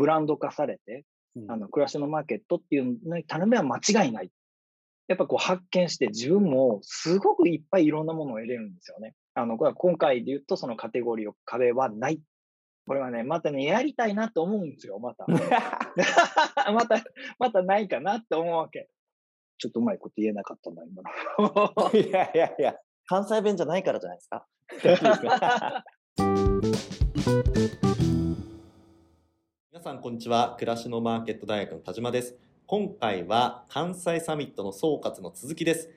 ブランド化されて、あの、暮らしのマーケットっていうのに頼めは間違いない。やっぱこう発見して自分もすごくいっぱいいろんなものを得れるんですよね。あの、これは今回で言うとそのカテゴリーを壁はない。これはね、またね、やりたいなと思うんですよ、また。また、またないかなって思うわけ。ちょっとうまいこと言えなかったな、今の。いやいやいや、関西弁じゃないからじゃないですか。皆さん、こんにちは。暮らしのマーケット大学の田島です。今回は関西サミットの総括の続きです。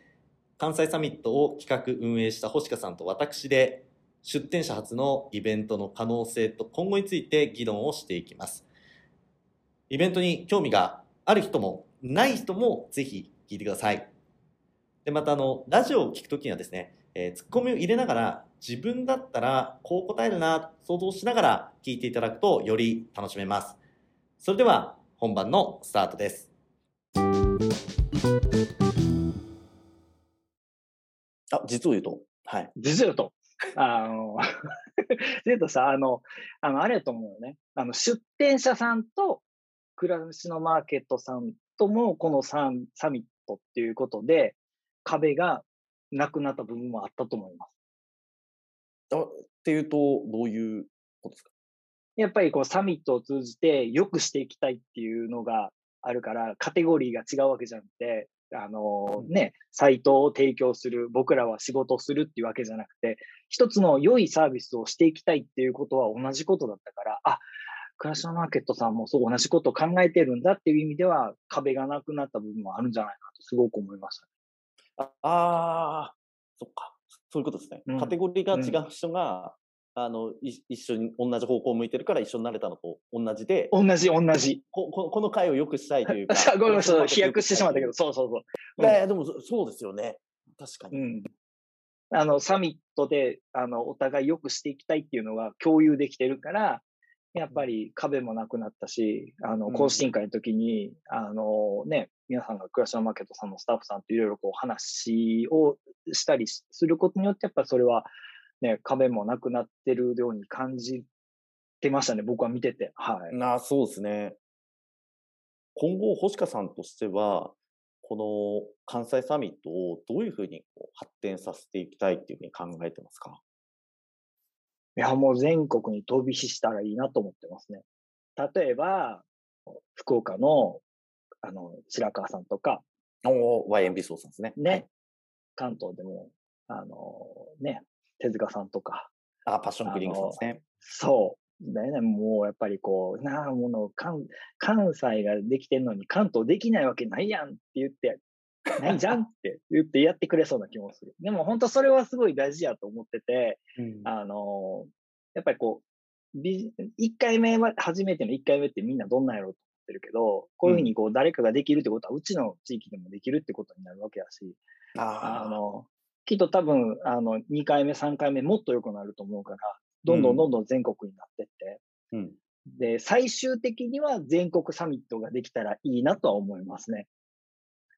関西サミットを企画運営した星香さんと私で出展者初のイベントの可能性と今後について議論をしていきます。イベントに興味がある人もない人もぜひ聞いてください。で、またあの、ラジオを聞くときにはですね、えー、ツッコミを入れながら自分だったらこう答えるな、想像しながら聞いていただくとより楽しめます。それでは本番のスタートです。あ、実を言うと？はい。実を言うと。あの、実うとさ、あの、あの、あれやと思うよね。あの、出店者さんと、暮らしのマーケットさんとも、このササミットっていうことで、壁がなくなった部分もあったと思います。あっていうと、どういうことですか？やっぱりこうサミットを通じて良くしていきたいっていうのがあるから、カテゴリーが違うわけじゃなくて、あのね、サイトを提供する、僕らは仕事をするっていうわけじゃなくて、一つの良いサービスをしていきたいっていうことは同じことだったから、あ、クラッシュマーケットさんもそう同じことを考えてるんだっていう意味では、壁がなくなった部分もあるんじゃないかとすごく思いました、ね。ああ、そっか。そういうことですね。うん、カテゴリーが違う人が、あの、一緒に同じ方向を向いてるから一緒になれたのと同じで。同じ、同じ。こここの回を良くしたいというか。ごめんなさい、飛躍してしまったけど、そうそうそう。いやいや、でもそうですよね。確かに。うん。あの、サミットで、あの、お互い良くしていきたいっていうのが共有できてるから、やっぱり壁もなくなったし、あの、懇親会の時に、うん、あのね、皆さんが暮らしのマーケットさんのスタッフさんといろいろこう話をしたりすることによって、やっぱりそれはね、壁もなくなってるように感じてましたね、僕は見てて。はい。なそうですね。今後、星香さんとしては、この関西サミットをどういうふうにこう発展させていきたいっていうふうに考えてますか？いや、もう全国に飛び火したらいいなと思ってますね。例えば、福岡の、あの、白川さんとか。お YMB ソーさんですね。ね、はい。関東でも、あの、ね、手塚さんとか。あ、パッションクリングさんですね。そう。だよね、もうやっぱりこう、なあ、もの関、関西ができてんのに関東できないわけないやんって言って、ないじゃんって 言ってやってくれそうな気もする。でも本当それはすごい大事やと思ってて、うん、あの、やっぱりこう、1回目は、初めての1回目ってみんなどんなんやろうと思ってるけど、こういうふうにこう誰かができるってことは、うちの地域でもできるってことになるわけやし、あの、きっと多分、あの、2回目、3回目もっと良くなると思うから、どんどんどんどん全国になってって、うん、で、最終的には全国サミットができたらいいなとは思いますね。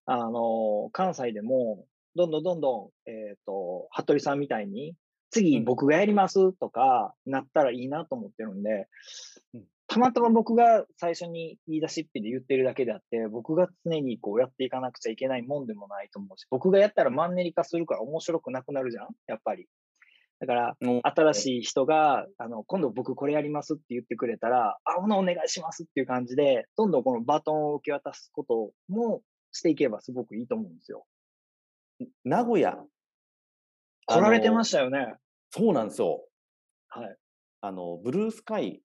あの、関西でも、どんどんどんどん、えっ、ー、と、服部さんみたいに、次僕がやりますとか、なったらいいなと思ってるんで、たまたま僕が最初に言い出しっぺで言ってるだけであって、僕が常にこうやっていかなくちゃいけないもんでもないと思うし、僕がやったらマンネリ化するから面白くなくなるじゃん？やっぱり。だから、新しい人が、あの、今度僕これやりますって言ってくれたら、あ、ほなお願いしますっていう感じで、どんどんこのバトンを受け渡すこともしていけばすごくいいと思うんですよ。名古屋。来られてましたよね。そうなんですよ。はい。あの、ブルースカイ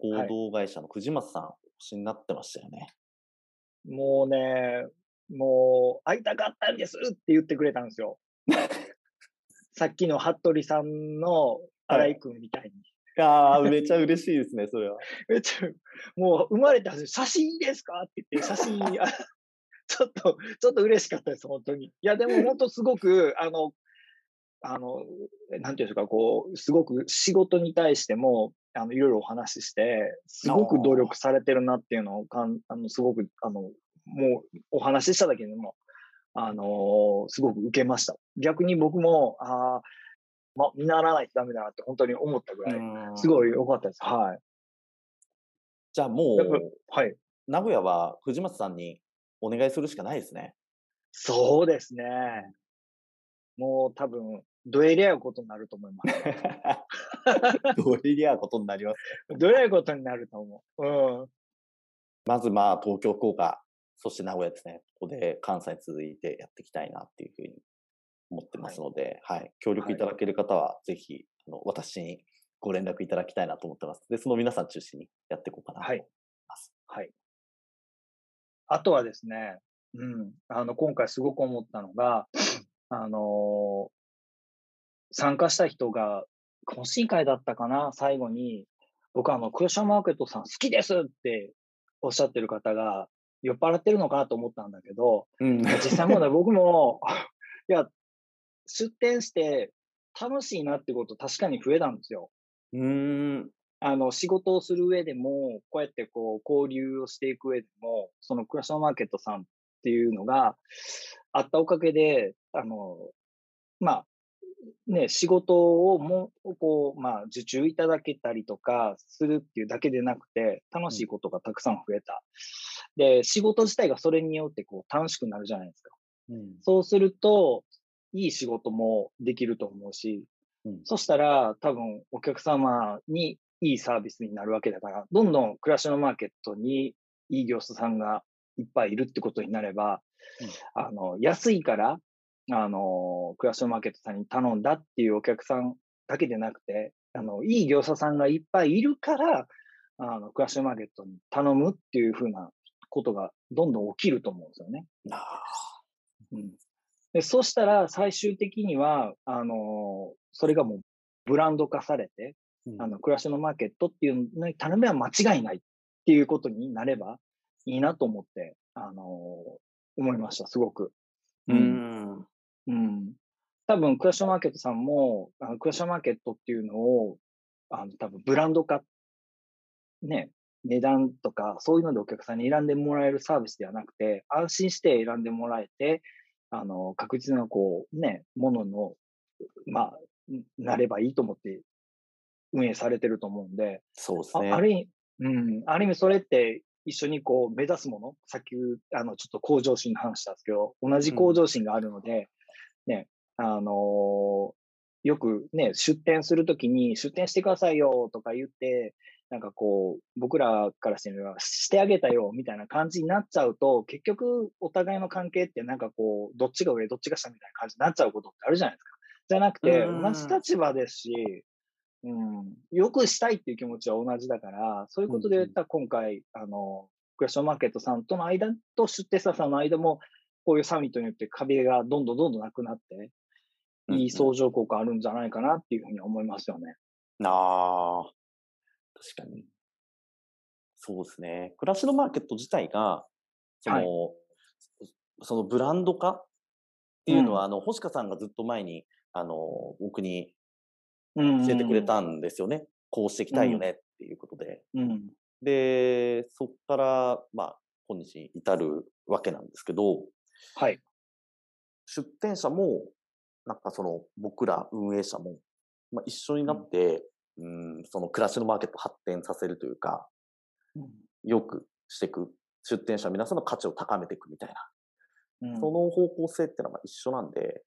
合同会社の藤松さん、お越しになってましたよね。もうね、もう、会いたかったんですって言ってくれたんですよ。さっきの服部さんの新井君みたいに。ああ、めちゃ嬉しいですね、それは。めちゃ、もう生まれた写真ですかって言って、写真、ちょっと、ちょっと嬉しかったです、本当に。いや、でも本当すごく、あの、あの、なんていうんですか、こう、すごく仕事に対しても、あの、いろいろお話しして、すごく努力されてるなっていうのをかん、あの、すごく、あの、もう、お話ししただけでも、あのすごく受けました。逆に僕も、ああ、ま、見習わないとダメだなって本当に思ったぐらい、すごい良かったです。はい。じゃあもう、はい。名古屋は藤松さんにお願いするしかないですね。そうですね。もう多分、どえりゃうことになると思います。どうりゃことになります。どえりゃうことになると思う。うん。まずまあ東京、福岡、そして名古屋ですね。ここで関西続いてやっていきたいなっていうふうに思ってますので、はい、協力いただける方はぜひ、あの私にご連絡いただきたいなと思ってます。で、その皆さん中心にやっていこうかなとはい思います。はい。あとはですね、うん。あの、今回すごく思ったのが、あのー参加した人が、懇親会だったかな最後に、僕はあの、クロシャマーケットさん好きですっておっしゃってる方が、酔っ払ってるのかなと思ったんだけど、うん、実際問題僕も、いや、出店して楽しいなってこと確かに増えたんですよ。うーん。あの、仕事をする上でも、こうやってこう、交流をしていく上でも、そのクラションマーケットさんっていうのがあったおかげで、あの、まあ、ね、仕事をもう、こう、まあ、受注いただけたりとかするっていうだけでなくて、楽しいことがたくさん増えた。で、仕事自体がそれによってこう、楽しくなるじゃないですか。うんそうすると、いい仕事もできると思うし、うんそしたら多分お客様にいいサービスになるわけだから、どんどん暮らしのマーケットにいい業者さんがいっぱいいるってことになれば、あの、安いから、あの、暮らしのマーケットさんに頼んだっていうお客さんだけでなくて、あの、いい業者さんがいっぱいいるから、あの、暮らしのマーケットに頼むっていうふうなことがどんどん起きると思うんですよね。あうんでそうしたら最終的には、あのそれがもうブランド化されて、ーうんあの、暮らしのマーケットっていうのに頼めば間違いないっていうことになればいいなと思って、あの思いました、すごく。うーん。うん。多分、クラッシュマーケットさんも、あのクラッシュマーケットっていうのを、あの、多分、ブランド化、ね、値段とか、そういうのでお客さんに選んでもらえるサービスではなくて、安心して選んでもらえて、あの、確実な、こう、ね、ものの、まあ、なればいいと思って運営されてると思うんで、あそうですね。ある意味、うん、ある意味それって一緒にこう目指すもの、さっき、あの、ちょっと向上心の話したんですけど、同じ向上心があるので、ね、あのーよくね、出店するときに出店してくださいよとか言って、なんかこう、僕らからしてみれば、してあげたよみたいな感じになっちゃうと、結局お互いの関係ってなんかこう、どっちが上、どっちが下みたいな感じになっちゃうことってあるじゃないですか。じゃなくて、うん同じ立場ですし、うん、よくしたいっていう気持ちは同じだから、そういうことで言ったら今回、あの、クラッションマーケットさんとの間と出店者さんの間も、こういうサミットによって壁がどんどんどんどんなくなって、いい相乗効果あるんじゃないかなっていうふうに思いますよね。ああ、確かに。そうですね。暮らしのマーケット自体が、その、はいそのブランド化っていうのは、うんあの、星香さんがずっと前に、あの、僕にうん教えてくれたんですよね。こうしていきたいよねっていうことで。うん。で、そこから、まあ、今日に至るわけなんですけど、はい。出店者も、なんかその僕ら運営者も、まあ、一緒になって、うん、その暮らしのマーケットを発展させるというか、よくしていく、出店者皆さんの価値を高めていくみたいな、うん。その方向性っていうのは一緒なんで、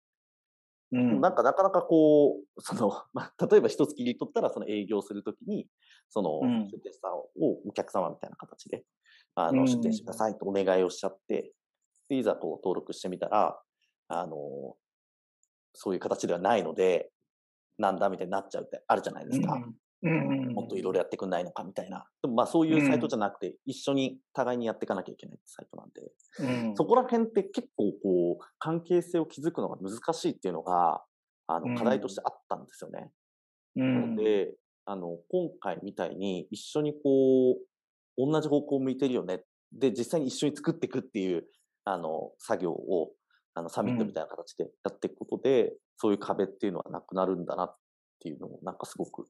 うん。なんかなかなかこう、その、まあ、例えば一つ切り取ったら、その営業するときに、そのうん。出店者をお客様みたいな形で、あの、うん。出店してくださいとお願いをしちゃって、でいざこう登録してみたら、あの、そういう形ではないので、なんだみたいになっちゃうってあるじゃないですか。うんうんもっといろいろやってくんないのかみたいな。でもまあそういうサイトじゃなくて、一緒に互いにやっていかなきゃいけないってサイトなんで、うんそこら辺って結構こう、関係性を築くのが難しいっていうのが、あうんの、課題としてあったんですよね。うんなので、あの、今回みたいに一緒にこう、同じ方向を向いてるよね。で、実際に一緒に作っていくっていう、あの、作業を、あの、サミットみたいな形でやっていくことで、そういう壁っていうのはなくなるんだなっていうのを、なんかすごく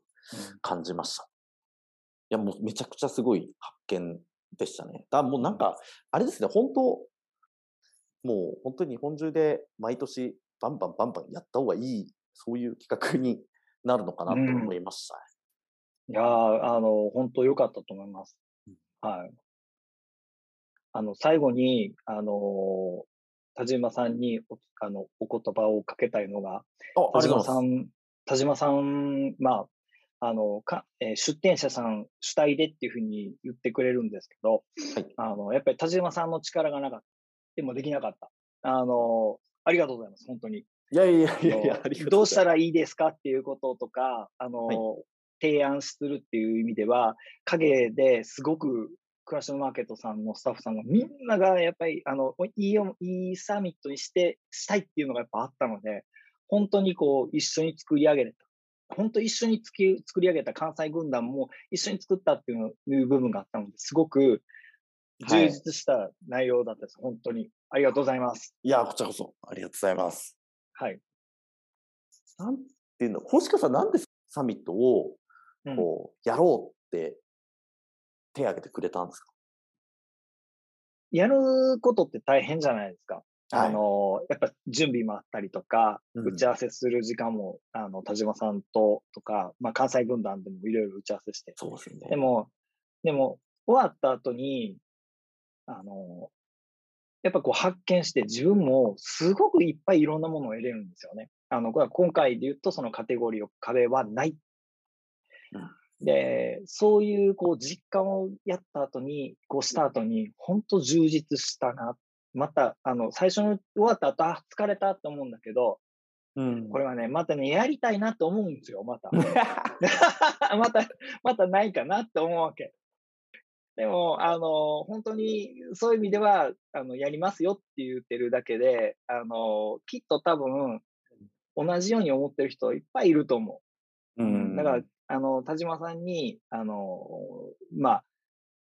感じました。いや、もうめちゃくちゃすごい発見でしたね。だもうなんか、あれですね、本当もう本当に日本中で毎年バンバンバンバンやった方がいい、そういう企画になるのかなと思いましたね。いやーあの、本当良かったと思います。はい。あの、最後に、あのー田島さんにお、あの、お言葉をかけたいのが、田。島さん、田島さん、まあ、あの、か、えー出店者さん主体でっていうふうに言ってくれるんですけど、はいあの、やっぱり田島さんの力がなかった。でもできなかった。あの、ありがとうございます、本当に。いやいやいやいやどう。したらいいですかっていうこととか、あの、はい提案するっていう意味では、陰ですごく、クラッシュマーケットさんのスタッフさんがみんながやっぱり、あの、いいよ、いいサミットにして、したいっていうのがやっぱあったので、本当にこう、一緒に作り上げれた。本当一緒につき作り上げた関西軍団も一緒に作ったっていうのいう部分があったので、すごく充はい実した内容だったです。本当に。ありがとうございます。いや、こちらこそ、ありがとうございます。はい。なんていうの、星川さん、なんでサミットを、うんこう、やろうって、手挙げてくれたんですやることって大変じゃないですか。かあ、の、やっぱ準備もあったりとか、うん打ち合わせする時間も、あの、田島さんと、とか、まあ、関西軍団でもいろいろ打ち合わせして。そうですよね。でも、でも、終わった後に、あの、やっぱこう発見して自分もすごくいっぱいいろんなものを得れるんですよね。あの、これは今回で言うとそのカテゴリーを壁はない。で、そういうこう実感をやった後に、こうした後に、本当充実したな。また、あの、最初の終わった後、あ、疲れたって思うんだけど、うんこれはね、またね、やりたいなって思うんですよ、また。また、またないかなって思うわけ。でも、あの、本当に、そういう意味では、あの、やりますよって言ってるだけで、あの、きっと多分、同じように思ってる人いっぱいいると思う。うんだから、あの、田島さんに、あの、まあ、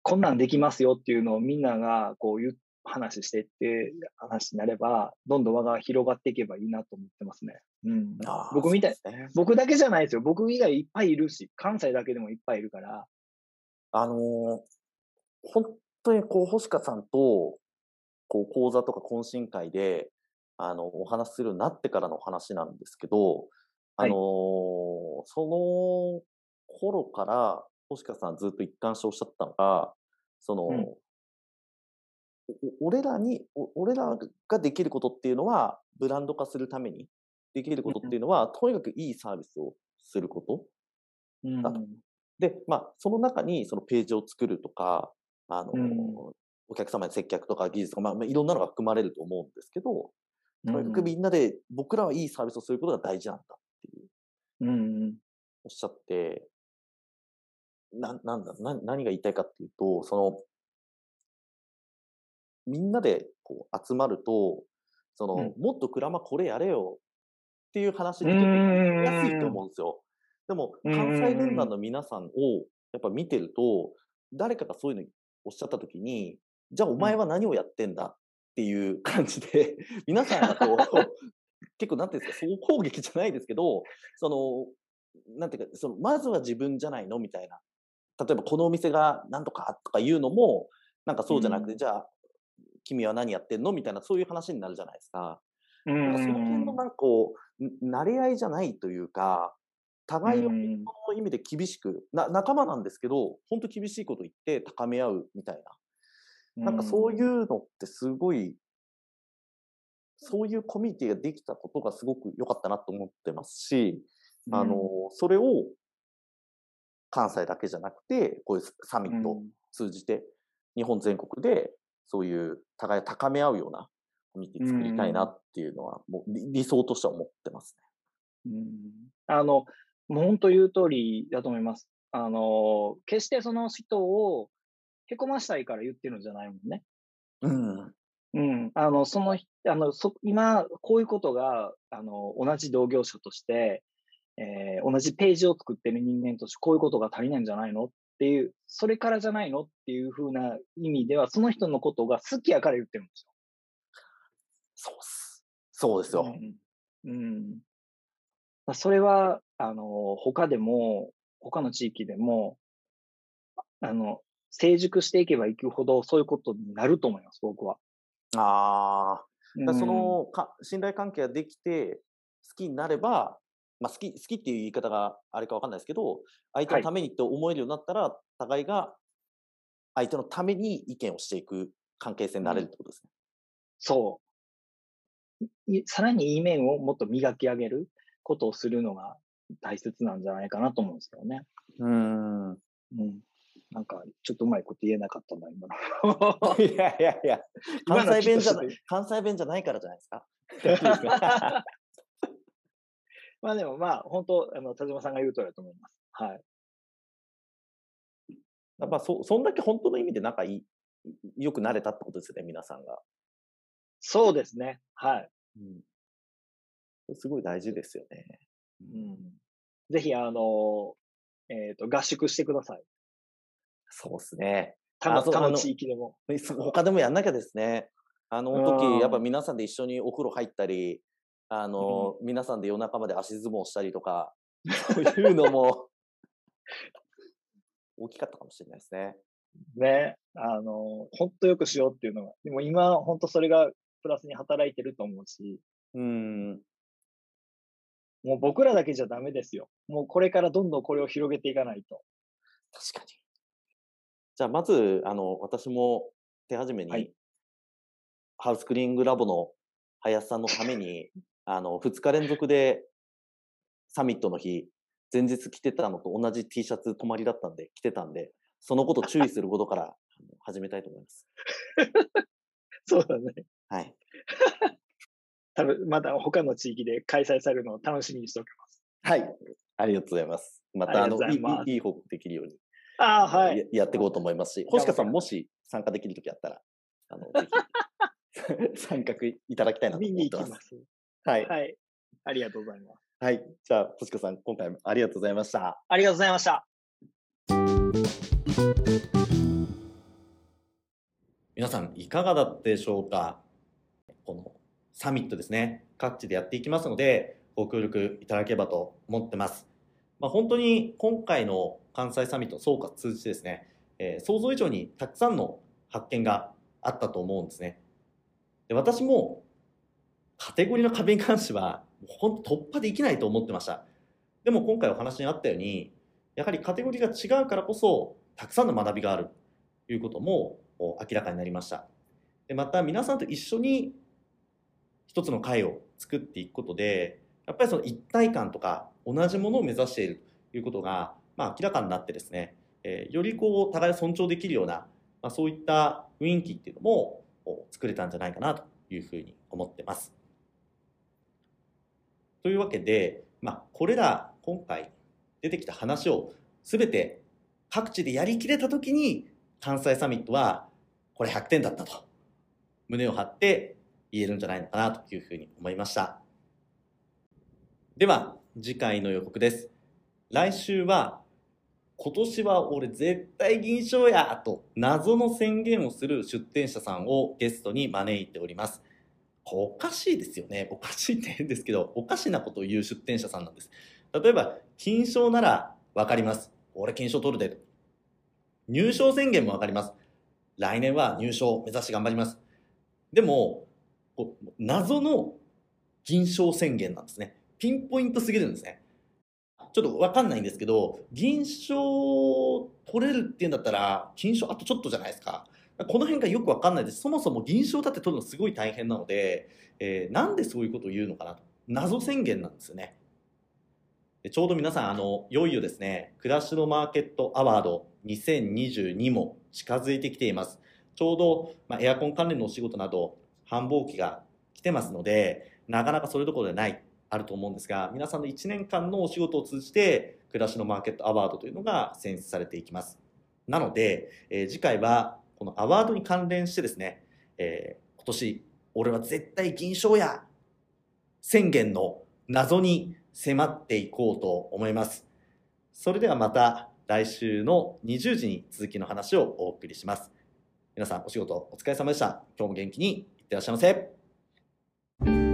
こんなんできますよっていうのをみんなが、こう、言う話してって話になれば、どんどん輪が広がっていけばいいなと思ってますね。うん。僕みたい、ね僕だけじゃないですよ。僕以外いっぱいいるし、関西だけでもいっぱいいるから。あのー本当にこう、星川さんと、こう、講座とか懇親会で、あの、お話しするようになってからのお話なんですけど、あのーその頃から、星川さんずっと一貫しておっしゃったのが、その、うんお俺らに、お俺らができることっていうのは、ブランド化するためにできることっていうのは、とにかくいいサービスをすること。うんだとで、まあ、その中にそのページを作るとか、あの、うん。お客様に接客とか技術とか、まあ、まあいろんなのが含まれると思うんですけど、とにかくみんなで僕らはいいサービスをすることが大事なんだう、うんうん。おっしゃって、な、なんだ、な、何が言いたいかっていうと、その、みんなでこう集まると、その、うんもっとクラマこれやれよっていう話って結構やすいと思うんですよ。でも、関西軍団の皆さんをやっぱ見てると、誰かがそういうのおっしゃったときに、じゃあお前は何をやってんだっていう感じで、皆さんがこう、結構なんていうんですか、総攻撃じゃないですけど、その、なんていうか、その、まずは自分じゃないの？みたいな。例えば、このお店が何とかとか言うのも、なんかそうじゃなくて、うんじゃあ、君は何やってんの？みたいな、そういう話になるじゃないですか。うんなんかその辺のなんかこう、ん慣れ合いじゃないというか、互いをうんその意味で厳しく、な仲間なんですけど、本当厳しいこと言って高め合うみたいな。なんかそういうのってすごい、そういうコミュニティができたことがすごく良かったなと思ってますし、うんあの、それを関西だけじゃなくて、こういうサミットを通じて、日本全国でそういう互い高め合うようなコミュニティ作りたいなっていうのは、もう理理想としては思ってますね。うんあの、もう本当言う通りだと思います。あの、決してその人をへこましたいから言ってるんじゃないもんね。うん。うん。あの、そのひ、あの、そ、今、こういうことが、あの、同じ同業者として、えー同じページを作ってる人間として、こういうことが足りないんじゃないのっていう、それからじゃないのっていう風な意味では、その人のことが好きやから言ってるんですそうっす。そうですよ。よ。うん。うん。まあそれは、あの、他でも、他の地域でも、あの、成熟していけばいくほど、そういうことになると思います、僕は。ああ。そうんのか信頼関係ができて好きになれば、まあ、好き好きっていう言い方があれかわかんないですけど相手のためにって思えるようになったら、互いが相手のために意見をしていく関係性になれるってことですね。そう。いさらにいい面をもっと磨き上げることをするのが大切なんじゃないかなと思うんですよね。うん。うん。なんか、ちょっとうまいこと言えなかったな、今の。いやいやいや、関西弁じゃない関西弁じゃないからじゃないですか。まあでもまあ、本当、あの、田島さんが言うとおりだと思います。はい。やっぱそ、そんだけ本当の意味で仲いい、よくなれたってことですよね、皆さんが。そうですね。はい。うん。すごい大事ですよね。うん。ぜひ、あの、えっ、と、合宿してください。そうですね。他の、他の地域でも。他でもやんなきゃですね。あの、時、うんやっぱ皆さんで一緒にお風呂入ったり、あの、皆さんで夜中まで足相撲したりとか、そういうのも、大きかったかもしれないですね。ね。あの、本当よくしようっていうのが。でも今、本当それがプラスに働いてると思うし、うん。もう僕らだけじゃダメですよ。もうこれからどんどんこれを広げていかないと。確かに。じゃあ、まず、あの、私も手始めに、はいハウスクリーニングラボの林さんのために、あの、2日連続でサミットの日、前日着てたのと同じ T シャツ泊まりだったんで、着てたんで、そのこと注意することから始めたいと思います。そうだね。はい。多分、まだ他の地域で開催されるのを楽しみにしておきます。はい。ありがとうございます。また、あの、いいいい報告できるように、あはい。ややっていこうと思いますし、星香さんもし参加できるときあったら、あの、ぜひ、参画いただきたいなと見思ってま。に行きますす。はい。はい。ありがとうございます。はい。じゃあ、星香さん、今回もありがとうございました。ありがとうございました。皆さん、いかがだったでしょうか？このサミットですね、各地でやっていきますので、ご協力いただければと思ってます。まあ、本当に今回の関西サミットの総括通じてですね、えー想像以上にたくさんの発見があったと思うんですね。で私もカテゴリーの壁に関しては、本当突破できないと思ってました。でも今回お話にあったように、やはりカテゴリーが違うからこそ、たくさんの学びがあるということも明らかになりました。でまた皆さんと一緒に一つの会を作っていくことで、やっぱりその一体感とか同じものを目指しているということが、まあ、明らかになってですね、えーよりこう互いを尊重できるような、まあ、そういった雰囲気っていうのも作れたんじゃないかなというふうに思ってます。というわけで、まあ、これら今回出てきた話を全て各地でやりきれた時に関西サミットはこれ100点だったと胸を張って言えるんじゃないのかなというふうに思いました。では次回の予告です。来週は今年は俺絶対銀賞やと謎の宣言をする出展者さんをゲストに招いております。おかしいですよね。おかしいって変ですけど、おかしなことを言う出展者さんなんです。例えば、金賞ならわかります。俺金賞取るで。入賞宣言もわかります。来年は入賞を目指して頑張ります。でも、謎の銀賞宣言なんですね。ピンポイントすぎるんですね。ちょっとわかんないんですけど、銀賞取れるっていうんだったら、金賞あとちょっとじゃないですか。この辺がよくわかんないです。そもそも銀賞だって取るのすごい大変なので、えーなんでそういうことを言うのかなと。謎宣言なんですよね。でちょうど皆さん、あの、いよいよですね、暮らしのマーケットアワード2022も近づいてきています。ちょうど、まあ、エアコン関連のお仕事など、繁忙期が来てますので、なかなかそれどころでない、あると思うんですが、皆さんの1年間のお仕事を通じて、暮らしのマーケットアワードというのが選出されていきます。なので、えー次回は、このアワードに関連してですね、えー今年、俺は絶対銀賞や宣言の謎に迫っていこうと思います。それではまた来週の20時に続きの話をお送りします。皆さんお仕事お疲れ様でした。今日も元気にいってらっしゃいませ。